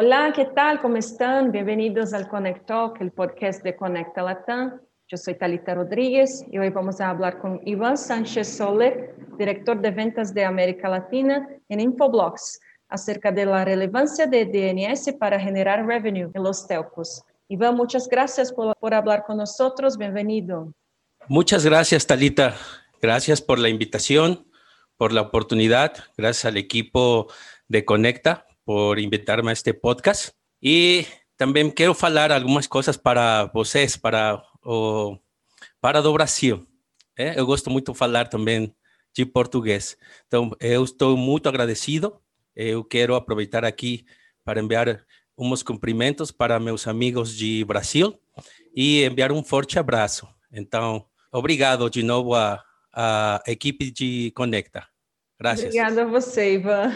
Hola, ¿qué tal? ¿Cómo están? Bienvenidos al Connect Talk, el podcast de Conecta Latam. Yo soy Talita Rodríguez y hoy vamos a hablar con Iván Sánchez Soler, director de ventas de América Latina en Infoblox, acerca de la relevancia de DNS para generar revenue en los telcos. Iván, muchas gracias por, por hablar con nosotros. Bienvenido. Muchas gracias, Talita. Gracias por la invitación, por la oportunidad. Gracias al equipo de Conecta por invitarme a este podcast. Y también quiero hablar algunas cosas para vocês, para o para do Brasil. É, eu gosto muito de falar também de português. Então, eu estou muito agradecido. Eu quero aproveitar aqui para enviar uns cumprimentos para meus amigos de Brasil e enviar um forte abraço. Então, obrigado de novo à, à equipe de Conecta. Gracias. Obrigada a você, Ivan.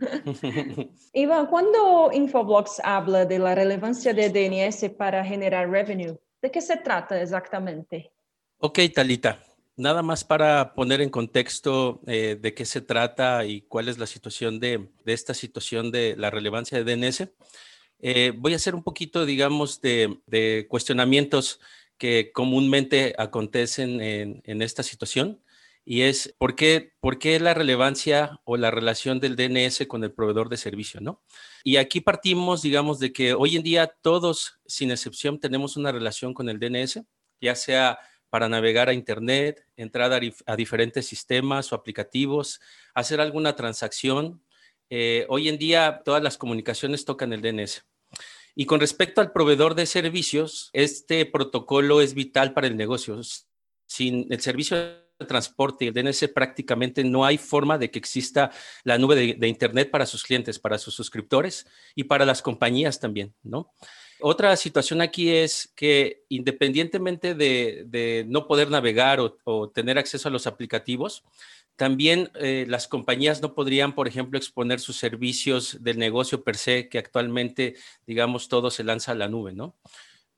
Ivan, quando Infoblox habla de la relevancia de DNS para generar revenue, ¿de qué se trata exactamente? Ok, Talita. Nada más para poner en contexto eh, de qué se trata y cuál es la situación de, de esta situación de la relevancia de DNS. Eh, voy a hacer un poquito, digamos, de, de cuestionamientos que comúnmente acontecen en, en esta situación y es ¿por qué, la relevancia o la relación del DNS con el proveedor de servicio, ¿no? Y aquí partimos, digamos, de que hoy en día todos, sin excepción, tenemos una relación con el DNS, ya sea para navegar a Internet, entrar a, a diferentes sistemas o aplicativos, hacer alguna transacción. Eh, hoy en día todas las comunicaciones tocan el DNS. Y con respecto al proveedor de servicios, este protocolo es vital para el negocio. Sin el servicio transporte y el DNS prácticamente no hay forma de que exista la nube de, Internet para sus clientes, para sus suscriptores y para las compañías también, ¿no? Otra situación aquí es que independientemente de, no poder navegar o, tener acceso a los aplicativos, también eh, las compañías no podrían, por ejemplo, exponer sus servicios del negocio per se, que actualmente, digamos, todo se lanza a la nube, ¿no?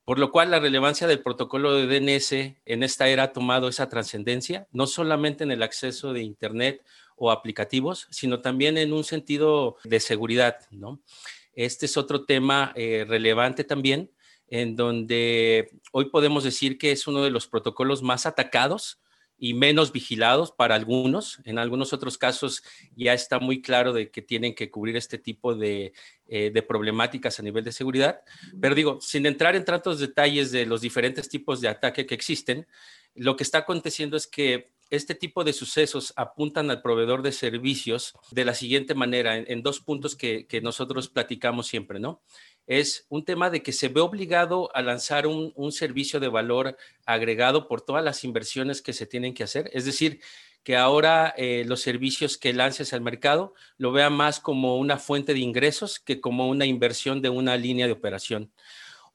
Por lo cual la relevancia del protocolo de DNS en esta era ha tomado esa trascendencia, no solamente en el acceso de Internet o aplicativos, sino también en un sentido de seguridad, ¿no? Este es otro tema eh, relevante también, en donde hoy podemos decir que es uno de los protocolos más atacados y menos vigilados para algunos. En algunos otros casos ya está muy claro de que tienen que cubrir este tipo de, eh, de, problemáticas a nivel de seguridad. Pero digo, sin entrar en tantos detalles de los diferentes tipos de ataque que existen, lo que está aconteciendo es que este tipo de sucesos apuntan al proveedor de servicios de la siguiente manera, en, dos puntos que nosotros platicamos siempre, ¿no? Es un tema de que se ve obligado a lanzar un, servicio de valor agregado por todas las inversiones que se tienen que hacer. Es decir, que ahora eh, los servicios que lances al mercado lo vean más como una fuente de ingresos que como una inversión de una línea de operación.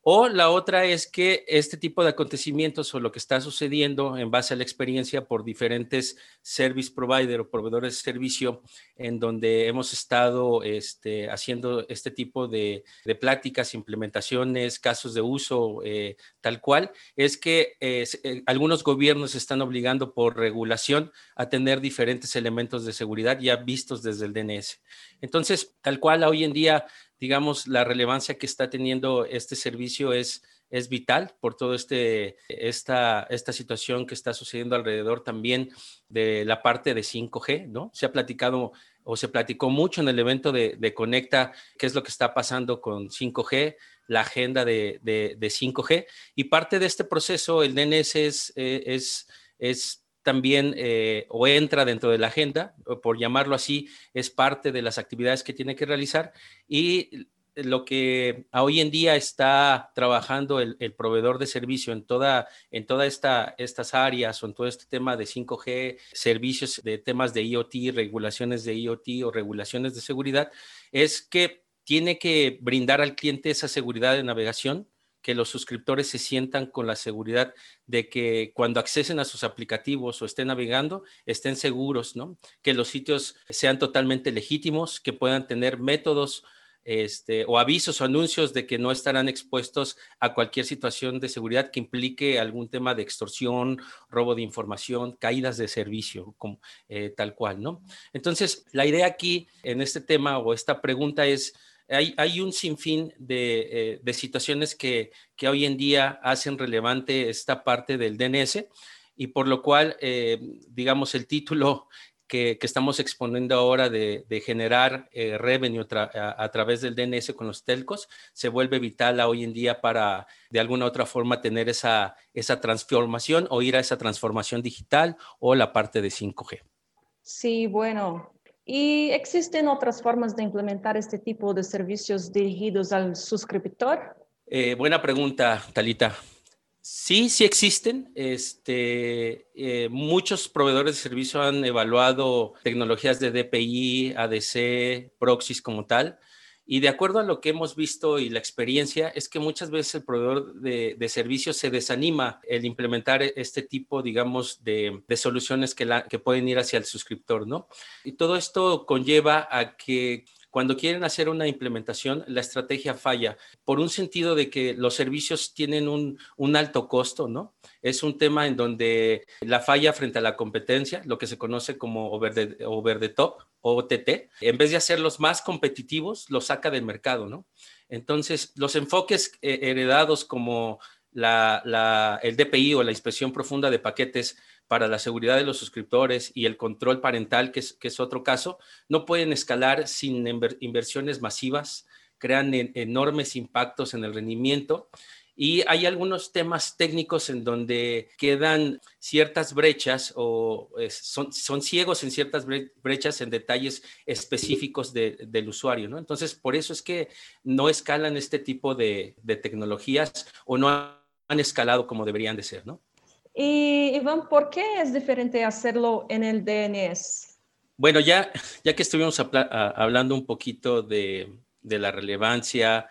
O la otra es que este tipo de acontecimientos o lo que está sucediendo en base a la experiencia por diferentes service provider o proveedores de servicio en donde hemos estado este, haciendo este tipo de, pláticas, implementaciones, casos de uso eh, tal cual, es que eh, eh, algunos gobiernos están obligando por regulación a tener diferentes elementos de seguridad ya vistos desde el DNS. Entonces, tal cual hoy en día digamos, la relevancia que está teniendo este servicio es, es vital por toda este, esta, esta situación que está sucediendo alrededor también de la parte de 5G, ¿no? Se ha platicado o se platicó mucho en el evento de, de Conecta qué es lo que está pasando con 5G, la agenda de, de, 5G y parte de este proceso, el DNS es, eh, es, es también eh, o entra dentro de la agenda, por llamarlo así, es parte de las actividades que tiene que realizar. Y lo que hoy en día está trabajando el, proveedor de servicio en toda, en toda esta, estas áreas o en todo este tema de 5G, servicios de temas de IoT, regulaciones de IoT o regulaciones de seguridad, es que tiene que brindar al cliente esa seguridad de navegación que los suscriptores se sientan con la seguridad de que cuando accesen a sus aplicativos o estén navegando, estén seguros, ¿no? Que los sitios sean totalmente legítimos, que puedan tener métodos este, o avisos o anuncios de que no estarán expuestos a cualquier situación de seguridad que implique algún tema de extorsión, robo de información, caídas de servicio, como, eh, tal cual, ¿no? Entonces, la idea aquí en este tema o esta pregunta es Hay, un sinfín de, de situaciones que, hoy en día hacen relevante esta parte del DNS y por lo cual, digamos, el título que, estamos exponiendo ahora de, generar eh, revenue a, través del DNS con los telcos se vuelve vital hoy en día para de alguna u otra forma tener esa, esa transformación o ir a esa transformación digital o la parte de 5G. Sí, bueno. ¿Y existen otras formas de implementar este tipo de servicios dirigidos al suscriptor? Eh, buena pregunta, Talita. Sí, sí existen. Este, eh, muchos proveedores de servicio han evaluado tecnologías de DPI, ADC, proxies como tal. Y de acuerdo a lo que hemos visto y la experiencia, es que muchas veces el proveedor de, servicios se desanima el implementar este tipo, digamos, de, soluciones que, pueden ir hacia el suscriptor, ¿no? Y todo esto conlleva a que cuando quieren hacer una implementación, la estrategia falla por un sentido de que los servicios tienen un, alto costo, ¿no? Es un tema en donde la falla frente a la competencia, lo que se conoce como over the top, OTT, en vez de hacerlos más competitivos, los saca del mercado, ¿no? Entonces, los enfoques eh, heredados como la, el DPI o la inspección profunda de paquetes para la seguridad de los suscriptores y el control parental, que es otro caso, no pueden escalar sin inversiones masivas, crean enormes impactos en el rendimiento. Y hay algunos temas técnicos en donde quedan ciertas brechas o son, son, ciegos en ciertas brechas en detalles específicos del usuario, ¿no? Entonces, por eso es que no escalan este tipo de, de tecnologías o no han escalado como deberían de ser, ¿no? Y Iván, ¿por qué es diferente hacerlo en el DNS? Bueno, ya, ya que estuvimos hablando un poquito de, la relevancia,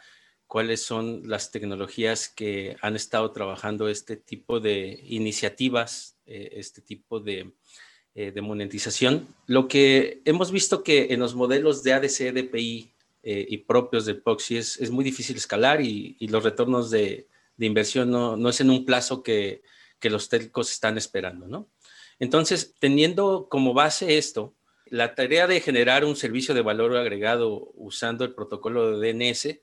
cuáles son las tecnologías que han estado trabajando este tipo de iniciativas, eh, este tipo de, eh, de, monetización. Lo que hemos visto que en los modelos de ADC, DPI eh, y propios de Proxy es, es, muy difícil escalar y, y los retornos de, de inversión no, no, es en un plazo que, que los telcos están esperando, ¿no? Entonces, teniendo como base esto, la tarea de generar un servicio de valor agregado usando el protocolo de DNS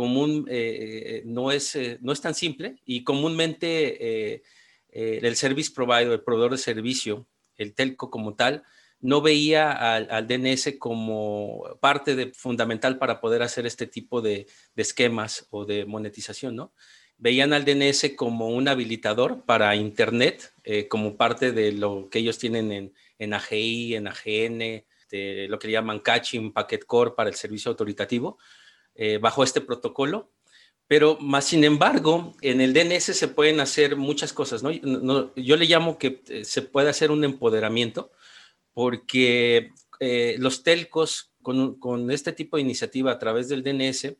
común, eh, no, es, eh, no es tan simple y comúnmente eh, el service provider, el proveedor de servicio, el telco como tal, no veía al, DNS como parte de, fundamental para poder hacer este tipo de, de esquemas o de monetización, ¿no? veían al DNS como un habilitador para Internet, eh, como parte de lo que ellos tienen en, en AGI, en AGN, lo que llaman Caching Packet Core para el servicio autoritativo, eh, bajo este protocolo. Pero más sin embargo, en el DNS se pueden hacer muchas cosas, ¿no? yo le llamo que eh, se puede hacer un empoderamiento, porque los telcos con, con este tipo de iniciativa a través del DNS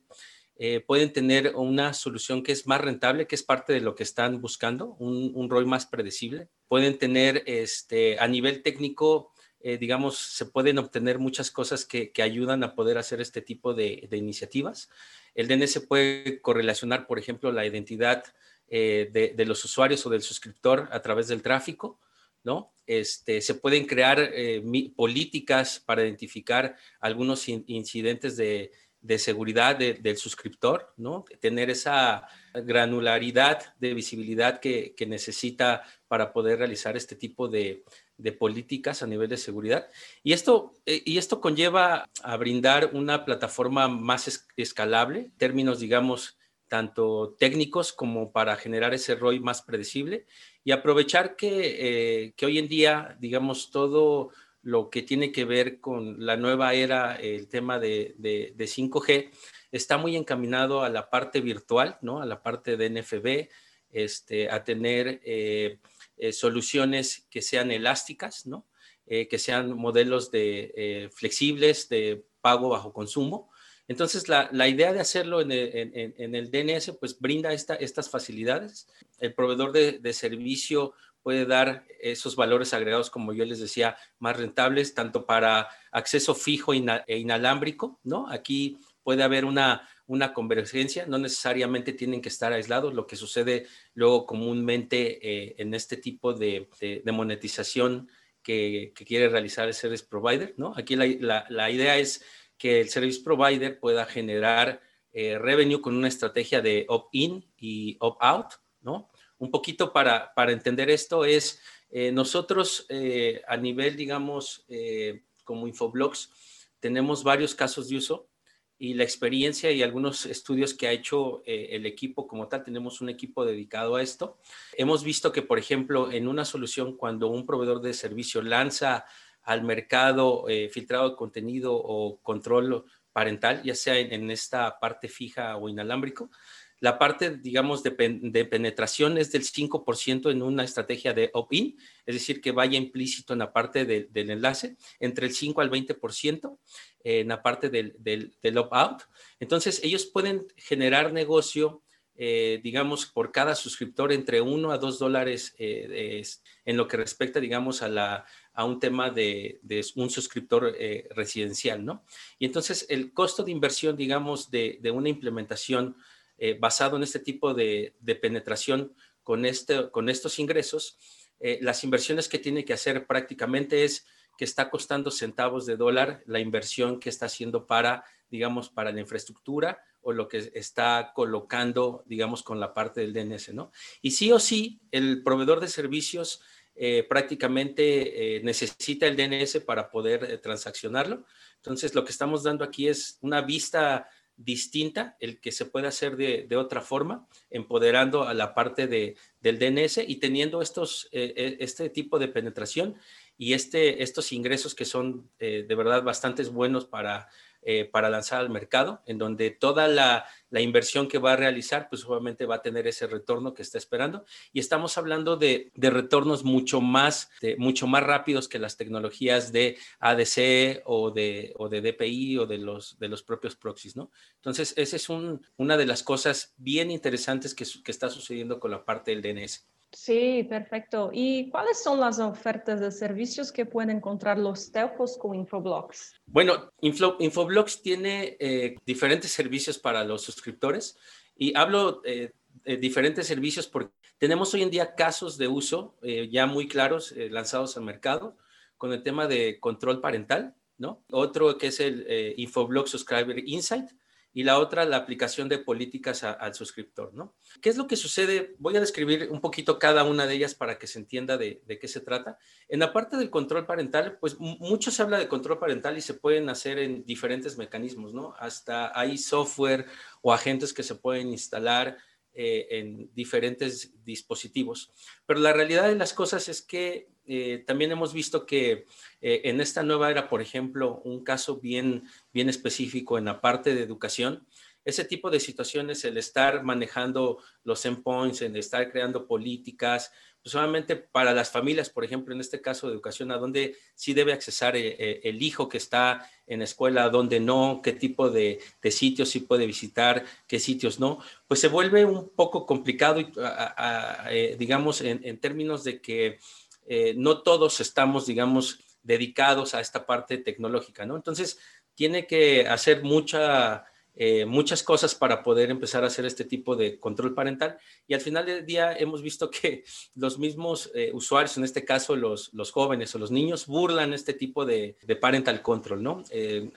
eh, pueden tener una solución que es más rentable, que es parte de lo que están buscando, un, un ROI más predecible. Pueden tener este, a nivel técnico, eh, digamos, se pueden obtener muchas cosas que, que ayudan a poder hacer este tipo de, de, iniciativas. El DNS puede correlacionar, por ejemplo, la identidad eh, de, de, los usuarios o del suscriptor a través del tráfico. ¿No? Este, se pueden crear políticas para identificar algunos incidentes de, de seguridad del suscriptor, ¿no? Tener esa granularidad de visibilidad que, necesita para poder realizar este tipo de, políticas a nivel de seguridad. Y esto, eh, y esto conlleva a brindar una plataforma más escalable, términos, digamos, tanto técnicos como para generar ese ROI más predecible y aprovechar que, eh, que hoy en día, digamos, todo lo que tiene que ver con la nueva era, el tema de, 5G, está muy encaminado a la parte virtual, ¿no? A la parte de NFB, este, a tener eh, eh, soluciones que sean elásticas, ¿no? Eh, que sean modelos de, flexibles de pago bajo consumo. Entonces, la, idea de hacerlo en el, DNS, pues brinda estas facilidades. El proveedor de, de servicio puede dar esos valores agregados, como yo les decía, más rentables, tanto para acceso fijo e inalámbrico, ¿no? Aquí puede haber una, una convergencia, no necesariamente tienen que estar aislados, lo que sucede luego comúnmente eh, en este tipo de, monetización que, quiere realizar el service provider, ¿no? Aquí la, idea es que el service provider pueda generar eh, revenue con una estrategia de opt-in y opt-out, ¿no? Un poquito para, para entender esto es, eh, nosotros a nivel, digamos, como Infoblogs, tenemos varios casos de uso y la experiencia y algunos estudios que ha hecho el equipo como tal, tenemos un equipo dedicado a esto. Hemos visto que, por ejemplo, en una solución, cuando un proveedor de servicio lanza al mercado filtrado de contenido o control parental, ya sea en, esta parte fija o inalámbrico. La parte, digamos, de, penetración es del 5% en una estrategia de opt-in, es decir, que vaya implícito en la parte del enlace, entre el 5 al 20% en la parte del, del, opt-out. Entonces, ellos pueden generar negocio, eh, digamos, por cada suscriptor entre 1 a 2 dólares eh, en lo que respecta, digamos, a la, a un tema de, un suscriptor eh, residencial, ¿no? Y entonces el costo de inversión, digamos, de, una implementación eh, basado en este tipo de, penetración con, este, con estos ingresos, eh, las inversiones que tiene que hacer prácticamente es que está costando centavos de dólar la inversión que está haciendo para, digamos, para la infraestructura o lo que está colocando, digamos, con la parte del DNS, ¿no? Y sí o sí, el proveedor de servicios eh, prácticamente eh, necesita el DNS para poder eh, transaccionarlo. Entonces, lo que estamos dando aquí es una vista distinta, el que se puede hacer de, otra forma, empoderando a la parte de, del DNS y teniendo estos, este tipo de penetración y este, estos ingresos que son de verdad bastante buenos para eh, para lanzar al mercado, en donde toda la, inversión que va a realizar, pues obviamente va a tener ese retorno que está esperando. Y estamos hablando de, retornos mucho más, mucho más rápidos que las tecnologías de ADC o de, o de DPI o de los, de los propios proxies, ¿no? Entonces, esa es una de las cosas bien interesantes que, que está sucediendo con la parte del DNS. Sí, perfecto. ¿Y cuáles son las ofertas de servicios que pueden encontrar los telcos con Infoblox? Bueno, Infoblox tiene eh, diferentes servicios para los suscriptores y hablo eh, de diferentes servicios porque tenemos hoy en día casos de uso eh, ya muy claros lanzados al mercado con el tema de control parental, ¿no? Otro que es el Infoblox Subscriber Insight, y la otra la aplicación de políticas al suscriptor, ¿no? ¿Qué es lo que sucede? Voy a describir un poquito cada una de ellas para que se entienda de, qué se trata. En la parte del control parental, pues mucho se habla de control parental y se pueden hacer en diferentes mecanismos, ¿no? Hasta hay software o agentes que se pueden instalar eh, en diferentes dispositivos. Pero la realidad de las cosas es que eh, también hemos visto que eh, en esta nueva era, por ejemplo, un caso bien, bien específico en la parte de educación, ese tipo de situaciones, el estar manejando los endpoints, el estar creando políticas, pues solamente para las familias, por ejemplo, en este caso de educación, a dónde sí debe accesar eh, el hijo que está en la escuela, a dónde no, qué tipo de, sitios sí puede visitar, qué sitios no, pues se vuelve un poco complicado, digamos, en términos de que eh, no todos estamos, digamos, dedicados a esta parte tecnológica, ¿no? Entonces, tiene que hacer mucha, eh, muchas cosas para poder empezar a hacer este tipo de control parental. Y al final del día hemos visto que los mismos eh, usuarios, en este caso los, los, jóvenes o los niños, burlan este tipo de, parental control, ¿no?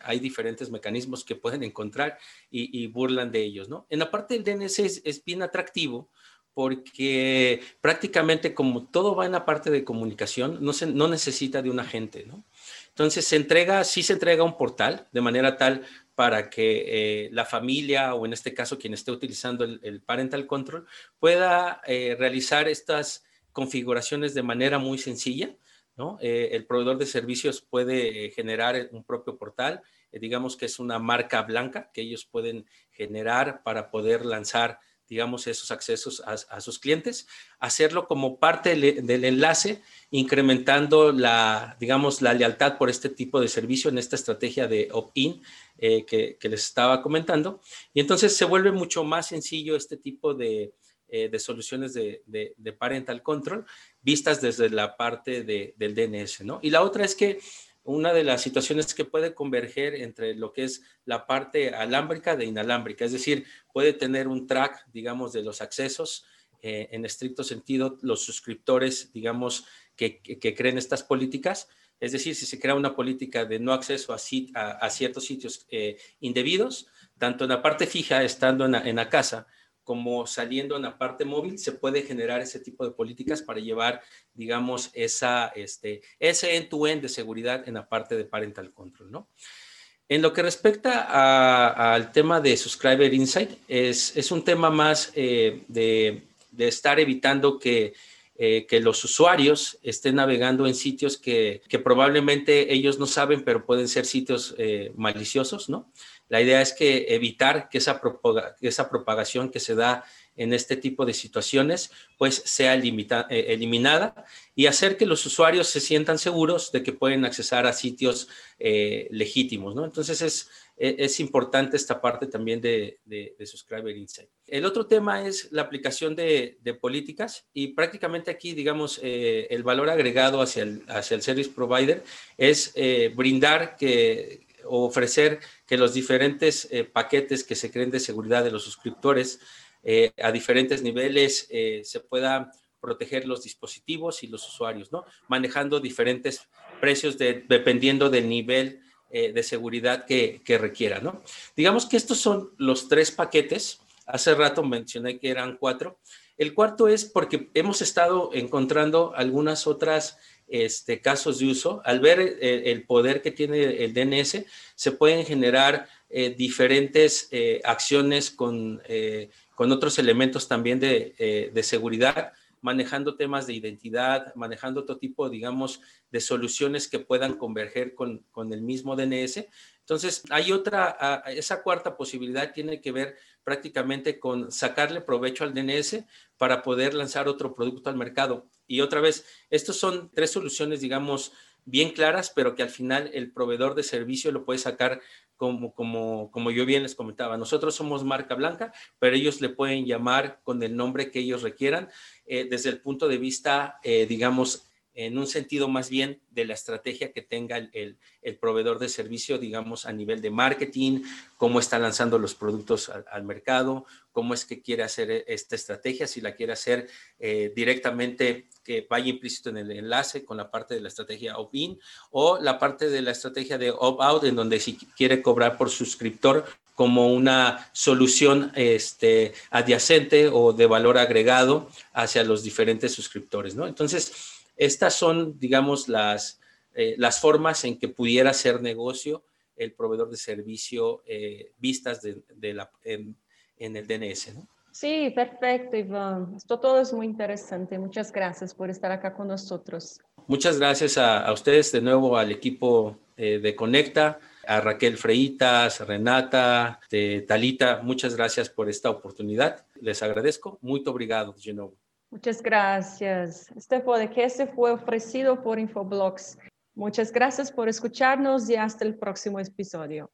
hay diferentes mecanismos que pueden encontrar y, burlan de ellos, ¿no? En la parte del DNS es bien atractivo porque prácticamente como todo va en la parte de comunicación, no, se, no necesita de un agente, ¿no? Entonces se entrega, sí se entrega un portal de manera tal para que eh, la familia o en este caso quien esté utilizando el, parental control pueda eh, realizar estas configuraciones de manera muy sencilla, ¿no? Eh, el proveedor de servicios puede generar un propio portal, digamos que es una marca blanca que ellos pueden generar para poder lanzar digamos, esos accesos a, sus clientes, hacerlo como parte del, enlace, incrementando la, digamos, la lealtad por este tipo de servicio en esta estrategia de opt-in eh, que, les estaba comentando. Y entonces se vuelve mucho más sencillo este tipo de, eh, soluciones de, parental control vistas desde la parte del DNS, ¿no? Y la otra es que una de las situaciones que puede converger entre lo que es la parte alámbrica de inalámbrica, es decir, puede tener un track, digamos, de los accesos, eh, en estricto sentido, los suscriptores, digamos, que, creen estas políticas, Es decir, si se crea una política de no acceso a, ciertos sitios eh, indebidos, tanto en la parte fija, estando en la, casa, como saliendo en la parte móvil, se puede generar ese tipo de políticas para llevar, digamos, esa, este, ese end-to-end de seguridad en la parte de parental control, ¿no? En lo que respecta al tema de Subscriber Insight, es, es un tema más eh, de, de, estar evitando que, eh, que, los usuarios estén navegando en sitios que, probablemente ellos no saben, pero pueden ser sitios eh, maliciosos, ¿no? La idea es que evitar que esa, esa propagación que se da en este tipo de situaciones, pues sea limita, eh, eliminada y hacer que los usuarios se sientan seguros de que pueden accesar a sitios legítimos, ¿no? Entonces es, es, importante esta parte también de, de, Subscriber Insight. El otro tema es la aplicación de, de políticas y prácticamente aquí, digamos, eh, el valor agregado hacia el, hacia el service provider es brindar que o ofrecer que los diferentes paquetes que se creen de seguridad de los suscriptores eh, a diferentes niveles eh, se pueda proteger los dispositivos y los usuarios, ¿no? Manejando diferentes precios dependiendo del nivel eh, de seguridad que, requiera, ¿no? Digamos que estos son los tres paquetes. Hace rato mencioné que eran cuatro. El cuarto es porque hemos estado encontrando algunas otras este, casos de uso. Al ver el, poder que tiene el DNS, se pueden generar diferentes acciones con con otros elementos también eh, de, seguridad, manejando temas de identidad, manejando otro tipo, digamos, de soluciones que puedan converger con, el mismo DNS. Entonces, hay otra, esa cuarta posibilidad tiene que ver prácticamente con sacarle provecho al DNS para poder lanzar otro producto al mercado. Y otra vez, estos son tres soluciones, digamos, bien claras, pero que al final el proveedor de servicio lo puede sacar como, como, como yo bien les comentaba. Nosotros somos marca blanca, pero ellos le pueden llamar con el nombre que ellos requieran eh, desde el punto de vista, eh, digamos, en un sentido más bien de la estrategia que tenga el, proveedor de servicio, digamos, a nivel de marketing, cómo está lanzando los productos al, mercado, cómo es que quiere hacer e, esta estrategia, si la quiere hacer eh, directamente que vaya implícito en el enlace con la parte de la estrategia opt-in o la parte de la estrategia de opt-out, en donde si quiere cobrar por suscriptor como una solución este, adyacente o de valor agregado hacia los diferentes suscriptores, ¿no? Entonces, estas son, digamos, las, eh, las formas en que pudiera ser negocio el proveedor de servicio eh, vistas de, la, en, el DNS. ¿no? Sí, perfecto, Iván. Esto todo es muy interesante. Muchas gracias por estar acá con nosotros. Muchas gracias a, ustedes, de nuevo al equipo eh, de Conecta, a Raquel Freitas, Renata, de Talita. Muchas gracias por esta oportunidad. Les agradezco. Muy obrigado, de. Muchas gracias. Este podcast fue ofrecido por Infoblox. Muchas gracias por escucharnos y hasta el próximo episodio.